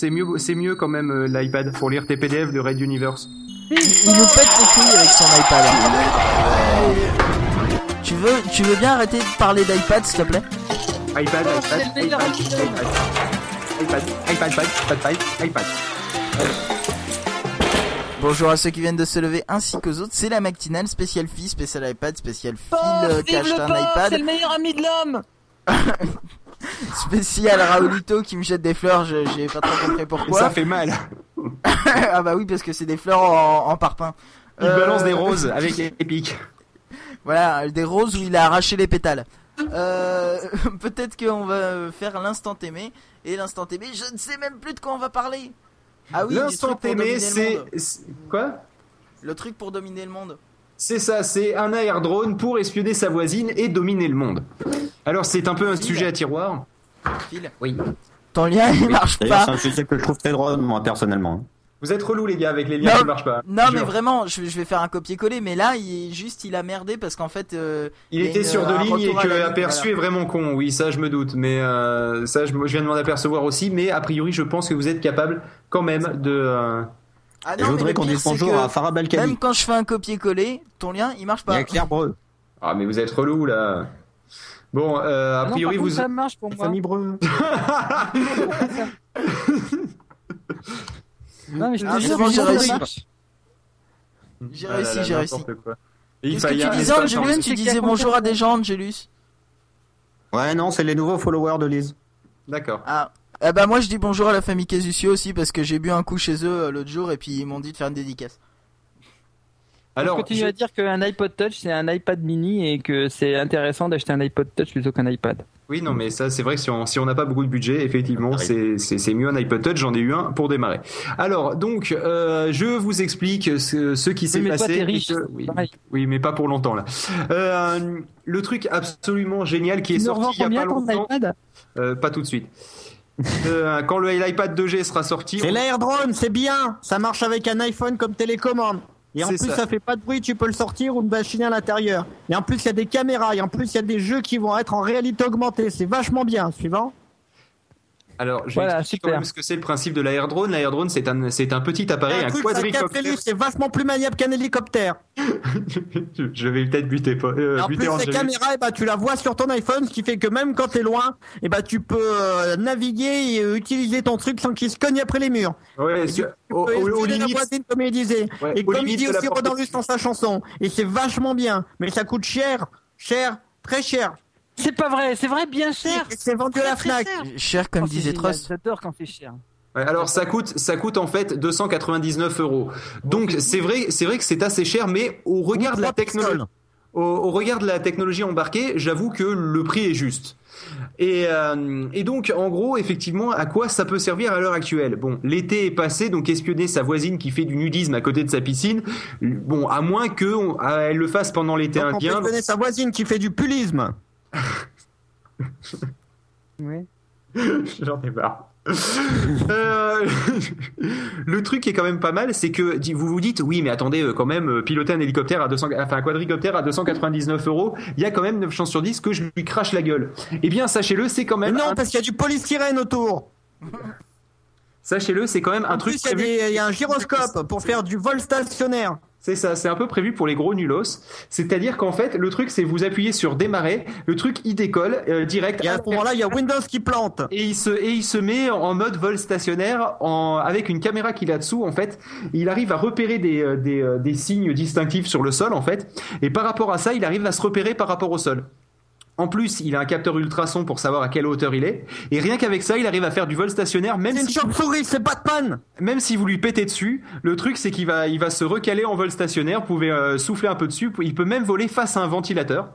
C'est mieux, c'est mieux quand même euh, l'iPad pour lire tes PDF de Red Universe. Il, nous pète les couilles avec son iPad. Tu veux, tu veux bien arrêter de parler d'iPad, s'il te plaît? iPad, iPad, iPad, iPad, iPad, iPad, iPad, iPad, iPad. Bonjour à ceux qui viennent de se lever ainsi qu'aux autres. C'est la matinale spéciale fille, spécial iPad, spécial fil Oh, euh, un porc, c'est iPad, le meilleur ami de l'homme spécial Raoulito qui me jette des fleurs. J'ai pas trop compris pourquoi. ça fait mal. ah bah oui, parce que c'est des fleurs en, en parpaing. Il Euh, balance des roses avec Epic. Voilà, des roses où il a arraché les pétales. Euh, peut-être qu'on va faire l'instant aimé. Et l'instant aimé, je ne sais même plus de quoi on va parler. Ah oui, L'instant aimé, c'est quoi? Le truc pour dominer le monde. C'est ça, c'est un air drone pour espionner sa voisine et dominer le monde. Alors c'est un peu un sujet à tiroir. Phil, Oui. ton lien il marche D'ailleurs, c'est pas. un sujet que je trouve très drôle, moi, personnellement. Vous êtes relou les gars avec les liens Non, qui marchent pas. Non mais vraiment, je, je vais faire un copier-coller, mais là, il juste, il a merdé parce qu'en fait, euh, Il était une- sur deux un lignes et que ligne, aperçu voilà. est vraiment con. Oui, ça je me doute, mais euh, ça je, viens de m'en apercevoir aussi. Mais a priori, je pense que vous êtes capable quand même de. euh, Ah non, je voudrais qu'on dise bonjour à Farah Balkany. Même quand je fais un copier-coller, ton lien, il marche Il y pas. a Claire Breu. Ah mais vous êtes relou là. Bon, euh, a Ah priori contre, vous. ça marche pour moi. Famille Breu. Non mais je te Ah, jure, mais j'ai réussi. J'ai Ah réussi, j'ai réussi. Qu'est-ce que tu disais, Angelus? Tu disais bonjour à des gens, Angelus Ouais, non, c'est les nouveaux followers de Lise. D'accord. Ah. Eh bah moi je dis bonjour à la famille Casuccio aussi parce que j'ai bu un coup chez eux euh, l'autre jour et puis ils m'ont dit de faire une dédicace. Alors, je continue je- à dire qu'un iPod Touch c'est un iPad mini et que c'est intéressant d'acheter un iPod Touch plutôt qu'un iPad? oui, non, mais ça, c'est vrai que si on si on n'a pas beaucoup de budget, effectivement, Oui. c'est c'est c'est mieux un iPod Touch. J'en ai eu un pour démarrer. Alors, donc, euh, je vous explique ce, ce qui s'est Oui, mais toi passé. riche. que- oui, mais pas pour longtemps là. Euh, le truc absolument génial qui est sorti il y a combien pas longtemps. iPad? Euh, pas tout de suite. Euh, quand le l'iPad 2G sera sorti, C'est l'air drone, c'est bien. Ça marche avec un iPhone comme télécommande. Et en plus, ça. ça. fait pas de bruit, tu peux le sortir ou le machiner à l'intérieur. Et en plus, il y a des caméras. Et en plus, il y a des jeux qui vont être en réalité augmentée. C'est vachement bien. Suivant. Alors je vais Voilà, expliquer super. quand même ce que c'est le principe de l'Air Drone. L'Air Drone, c'est un c'est un petit appareil, un un, quadricoptère. c'est vachement plus maniable qu'un hélicoptère. je vais peut-être buter euh, Et en buter plus, la Angelus. caméra, eh ben, tu la vois sur ton iPhone, ce qui fait que même quand t'es loin, eh ben, tu peux euh, naviguer et euh, utiliser ton truc sans qu'il se cogne après les murs. Ouais, Tu sur- peux au, la limite, voisine, comme il disait. Ouais, et au comme il dit aussi. Rodin Russe dans sa chanson. Et c'est vachement bien. Mais ça coûte cher. Cher. Très cher. C'est pas vrai, c'est vrai bien cher. C'est vendu à la FNAC. cher. Cher comme Oh, disait Trust. J'adore quand c'est cher. Ouais, alors ça coûte, ça coûte en fait 299 euros. Donc c'est vrai, c'est vrai que c'est assez cher, mais au regard de la technologie, pistoles. au, au regard de la technologie embarquée, j'avoue que le prix est juste. Et, euh, et donc, en gros, effectivement, à quoi ça peut servir à l'heure actuelle? Bon, l'été est passé, donc espionner sa voisine qui fait du nudisme à côté de sa piscine, bon, à moins que on- ah, elle le fasse pendant l'été indien. connaître sa voisine qui fait du pulisme. Oui. J'en ai marre. Euh, le truc qui est quand même pas mal, c'est que vous vous dites, oui, mais attendez, euh, quand même, euh, piloter un hélicoptère à 200, enfin un quadricoptère à 299 euros, il y a quand même 9 chances sur 10 que je lui crache la gueule. Eh bien, sachez-le, c'est quand Mais même, non, un- parce qu'il y a du polystyrène autour. sachez-le, c'est quand même un En truc plus, y, il y a un gyroscope pour faire du vol stationnaire. C'est ça, c'est un peu prévu pour les gros nulos. C'est-à-dire qu'en fait, le truc, c'est vous appuyez sur démarrer, le truc il décolle euh, direct. Et à ce moment-là, il y a Windows qui plante. Et il se et il se met en mode vol stationnaire en avec une caméra qu'il a dessous en fait. Il arrive à repérer des euh, des, euh, des signes distinctifs sur le sol en fait. Et par rapport à ça, il arrive à se repérer par rapport au sol. En plus, il a un capteur ultrason pour savoir à quelle hauteur il est. Et rien qu'avec ça, il arrive à faire du vol stationnaire, même C'est une si, chauve-souris, c'est Batman. même si vous lui pétez dessus. Le truc, c'est qu'il va, il va se recaler en vol stationnaire. Vous pouvez euh, souffler un peu dessus. Il peut même voler face à un ventilateur.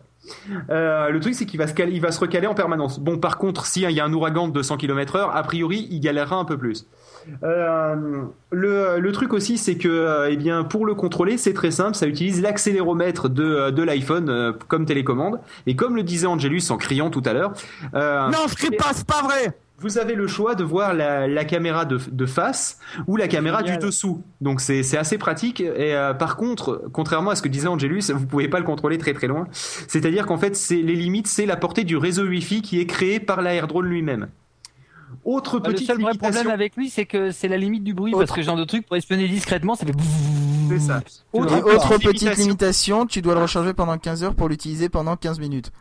Euh, le truc, c'est qu'il va se caler, il va se recaler en permanence. Bon, par contre, si hein, il y a un ouragan de 200 km heure, a priori, il galérera un peu plus. Euh, le, le truc aussi, c'est que, euh, eh bien, pour le contrôler, c'est très simple. Ça utilise l'accéléromètre de, euh, de l'iPhone euh, comme télécommande. Et comme le disait Angelus en criant tout à l'heure, euh, Non, je crie pas, c'est pas vrai. vous avez le choix de voir la, la caméra de, de face ou la caméra Génial. du dessous. Donc c'est c'est assez pratique. Et euh, par contre, contrairement à ce que disait Angelus, vous pouvez pas le contrôler très très loin. C'est-à-dire qu'en fait, c'est les limites, c'est la portée du réseau Wi-Fi qui est créé par l'AirDrone lui-même. Autre Bah, le petite seul vrai problème avec lui, c'est que c'est la limite du bruit, Autre- parce que ce genre de truc, pour espionner discrètement, ça fait. C'est ça. Autre petite limitation. limitation, tu dois le recharger pendant 15 heures pour l'utiliser pendant 15 minutes.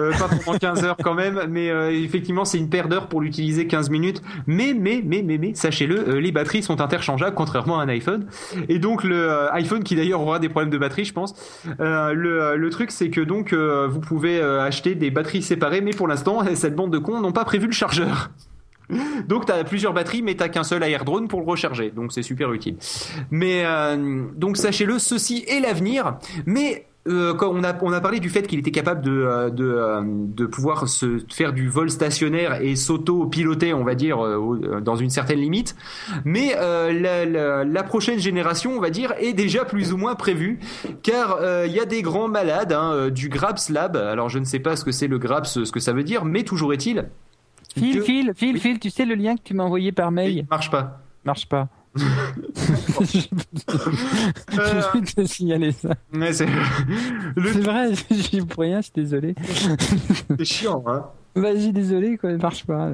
Euh, pas pendant 15 heures quand même, mais euh, effectivement c'est une paire d'heures pour l'utiliser 15 minutes. Mais mais mais mais mais sachez-le, euh, les batteries sont interchangeables contrairement à un iPhone. Et donc le euh, iPhone qui d'ailleurs aura des problèmes de batterie, je pense. Euh, le, le truc c'est que donc euh, vous pouvez euh, acheter des batteries séparées, mais pour l'instant cette bande de cons n'ont pas prévu le chargeur. Donc t'as plusieurs batteries, mais t'as qu'un seul air drone pour le recharger, donc c'est super utile. Mais euh, donc sachez-le, ceci est l'avenir. Mais euh, quand on a on a parlé du fait qu'il était capable de euh, de euh, de pouvoir se faire du vol stationnaire et s'auto-piloter, on va dire, euh, dans une certaine limite. Mais euh, la, la, la prochaine génération, on va dire, est déjà plus ou moins prévue, car il y a des grands malades hein, du Graps Lab. Alors je ne sais pas ce que c'est le Graps, ce que ça veut dire, mais toujours est-il. Phil, que- Phil, Phil, Oui. Phil, tu sais le lien que tu m'as envoyé par Il mail marche pas. Marche pas. Euh, Je vais te signaler ça. Ouais, c'est le vrai, j'y pour rien, je suis désolé. c'est chiant, hein. Vas-y, désolé, quoi, marche pas.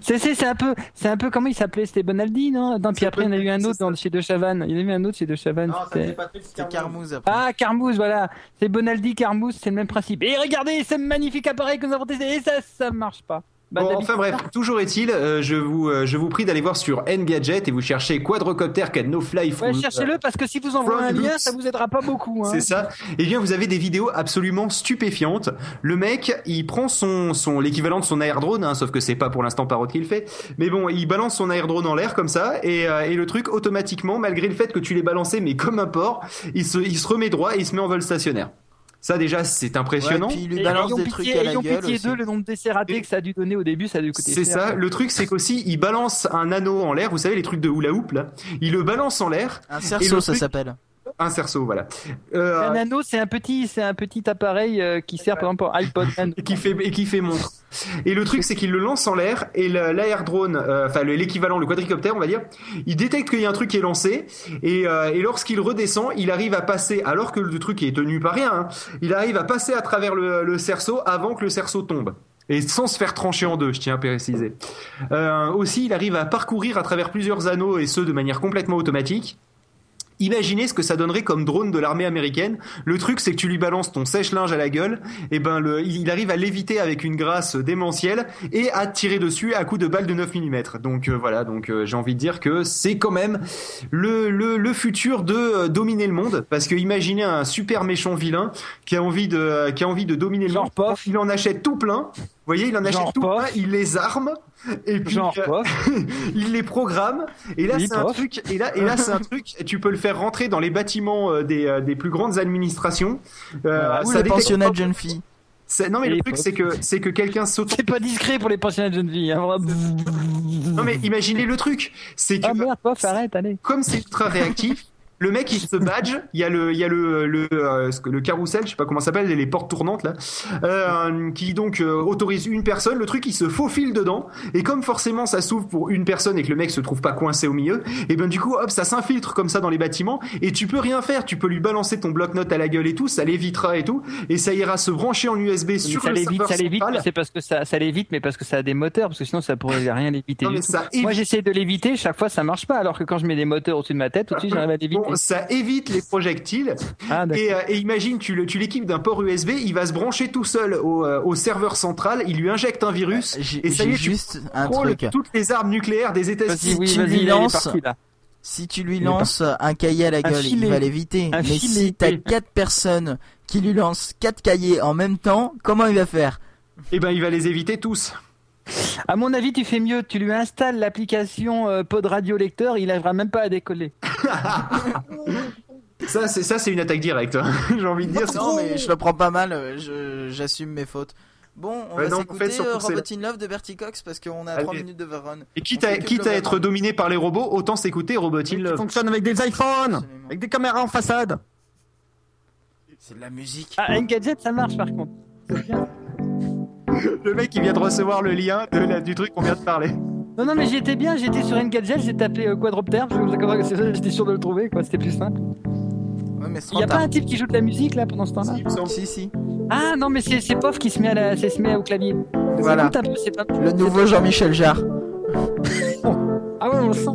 C'est, c'est, c'est un peu, c'est un peu, comment il s'appelait C'était Bonaldi, non? Attends, puis après, il y en a eu un autre c'est dans, chez De Chavannes. Il y en a eu un autre chez De Chavannes. c'était- C'est Carmouze après. Ah, Carmouze, voilà. C'est Bonaldi, Carmouze, c'est le même principe. Et regardez, ce magnifique appareil que nous avons testé, et ça, ça marche pas. Bah, Bon, enfin bref, toujours est-il, euh, je vous euh, je vous prie d'aller voir sur Engadget et vous cherchez quadrocopter can no fly Ouais, from- cherchez-le parce que si vous envoyez un lien, ça vous aidera pas beaucoup. Hein. C'est ça. Et bien, vous avez des vidéos absolument stupéfiantes. Le mec, il prend son, son l'équivalent de son airdrone, hein, sauf que c'est pas pour l'instant Parrot qui le fait. Mais bon, il balance son airdrone en l'air comme ça, et, euh, et le truc automatiquement, malgré le fait que tu l'aies balancé, mais comme un porc, il se, il se remet droit et il se met en vol stationnaire. Ça déjà, c'est impressionnant. Ouais, puis il lui Et balance ayons des pitié, trucs à la ayons gueule pitié aussi. d'eux, le nombre d'essais ratés que ça a dû donner au début, ça a dû coûter C'est cher. ça. Le truc, c'est qu'aussi, il balance un anneau en l'air. Vous savez, les trucs de hula hoop, là. Il le balance en l'air. Un Et cerceau, ça truc- s'appelle. Un cerceau, voilà. Euh, Un anneau, c'est un petit, c'est un petit appareil euh, qui sert par exemple pour iPod et qui fait et qui fait montre. Et le truc c'est qu'il le lance en l'air et le- l'air drone, euh, enfin le- l'équivalent, le quadricoptère on va dire, il détecte qu'il y a un truc qui est lancé et, euh, et lorsqu'il redescend, il arrive à passer, alors que le truc est tenu par rien, hein, il arrive à passer à travers le, le cerceau avant que le cerceau tombe. Et sans se faire trancher en deux, je tiens à préciser. Euh, aussi, il arrive à parcourir à travers plusieurs anneaux et ce de manière complètement automatique. Imaginez ce que ça donnerait comme drone de l'armée américaine. Le truc, c'est que tu lui balances ton sèche-linge à la gueule, et ben le, il arrive à l'éviter avec une grâce démentielle et à tirer dessus à coups de balles de 9 mm. Donc euh, voilà, donc euh, j'ai envie de dire que c'est quand même le, le, le futur de euh, dominer le monde, parce que imaginez un super méchant vilain qui a envie de qui a envie de dominer le monde. Il en achète tout plein. Vous voyez, il en achète Genre tout plein, il les arme et puis Genre euh, quoi il les programme et là c'est un truc et là et là c'est un truc tu peux le faire rentrer dans les bâtiments euh, des, euh, des plus grandes administrations euh, Ou ça les pensionnats de jeunes filles. non mais le truc c'est que c'est que quelqu'un s'auto C'est pas discret pour les pensionnats de jeunes filles. Hein. non mais imaginez le truc c'est que Ah merde, pof, arrête, allez. comme c'est ultra réactif le mec il se badge, il y a le il y a le le euh, le carrousel, je sais pas comment ça s'appelle, les portes tournantes là, euh, qui donc euh, autorise une personne, le truc il se faufile dedans. Et comme forcément ça s'ouvre pour une personne et que le mec se trouve pas coincé au milieu, et ben du coup hop ça s'infiltre comme ça dans les bâtiments. Et tu peux rien faire, tu peux lui balancer ton bloc-notes à la gueule et tout, ça l'évitera et tout. Et ça ira se brancher en USB Mais sur ça le serveur ça l'évite, c'est parce que ça, ça l'évite, mais parce que ça a des moteurs, parce que sinon ça pourrait rien l'éviter Moi j'essaie de l'éviter, chaque fois ça marche pas, alors que quand je mets des moteurs au-dessus de ma tête, suite j'arrive à l'éviter. Bon, ça évite les projectiles Ah. Et, euh, et imagine, tu le- tu l'équipes d'un port USB, il va se brancher tout seul au, euh, au serveur central, il lui injecte un virus, J'ai et ça y est, tu juste un truc. toutes les armes nucléaires des États-Unis. oui, tu lui lances-. Si tu lui lances un cahier à la gueule, il va l'éviter. Mais filet, si t'as quatre personnes qui lui lancent quatre cahiers en même temps, comment il va faire? Et ben, il va les éviter tous. À mon avis, tu fais mieux. Tu lui installes l'application euh, Pod Radio Lecteur, il arrivera même pas à décoller. Ça, c'est ça, c'est une attaque directe. hein. J'ai envie de dire. c'est- Non, mais je le prends pas mal. euh, je- J'assume mes fautes. Bon, on Ouais, va non, en s'écouter fait, surtout, euh, c'est- Robot in Love de Bertie Cox parce qu'on a Allez. 3 minutes de run. Et quitte à, fait quitte être dominé par les robots, autant s'écouter Robot in Qui Love. fonctionne avec des iPhones, Absolument. avec des caméras en façade. C'est de la musique. Ah, Engadget, ça marche par contre. C'est bien. Le mec, il vient de recevoir le lien de la- du truc qu'on vient de parler. Non, non, mais j'y étais bien, j'étais sur Engadget, j'ai tapé euh, Quadropter, je- c'est ça, j'étais sûr de le trouver, quoi, c'était plus simple. Ouais, mais Il y a pas un type qui joue de la musique là pendant ce temps-là semble. Si, si. Ah non, mais c'est c'est Pof qui se met, à la, se met au clavier. Voilà. Écoute un peu, c'est pas. Le nouveau Jean-Michel Jarre. Ah ouais, on le sent.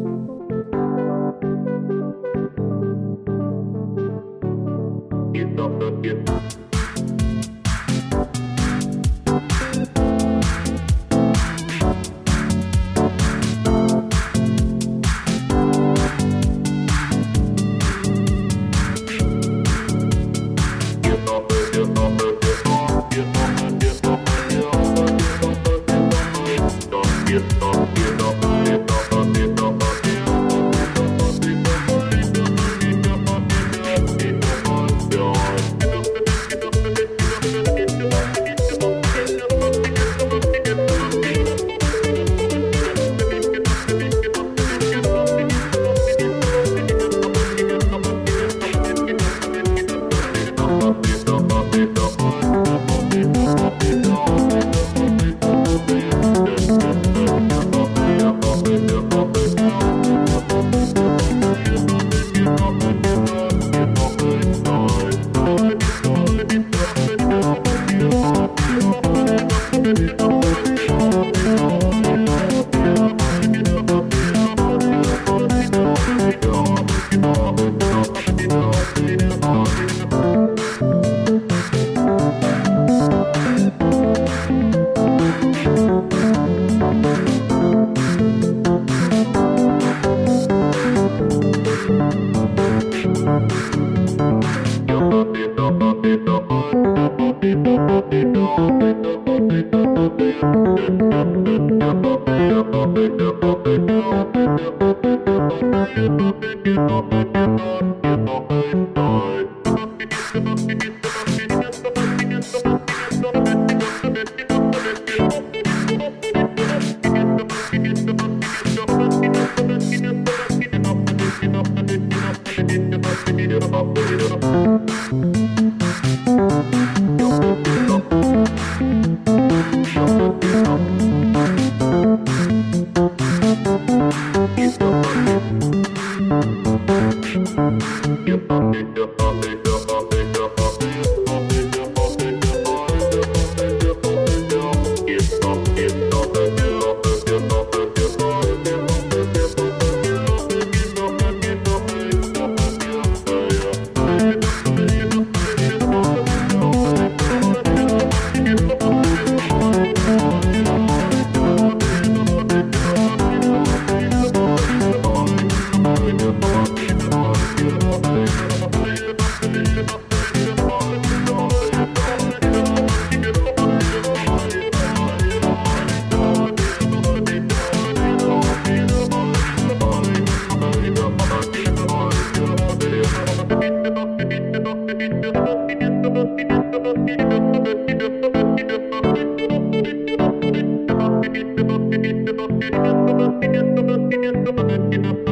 Thank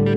you.